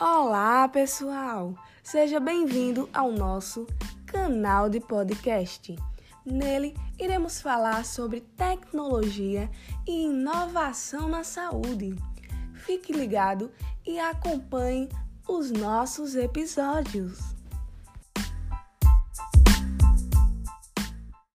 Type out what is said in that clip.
Olá, pessoal! Seja bem-vindo ao nosso canal de podcast. Nele, iremos falar sobre tecnologia e inovação na saúde. Fique ligado e acompanhe os nossos episódios.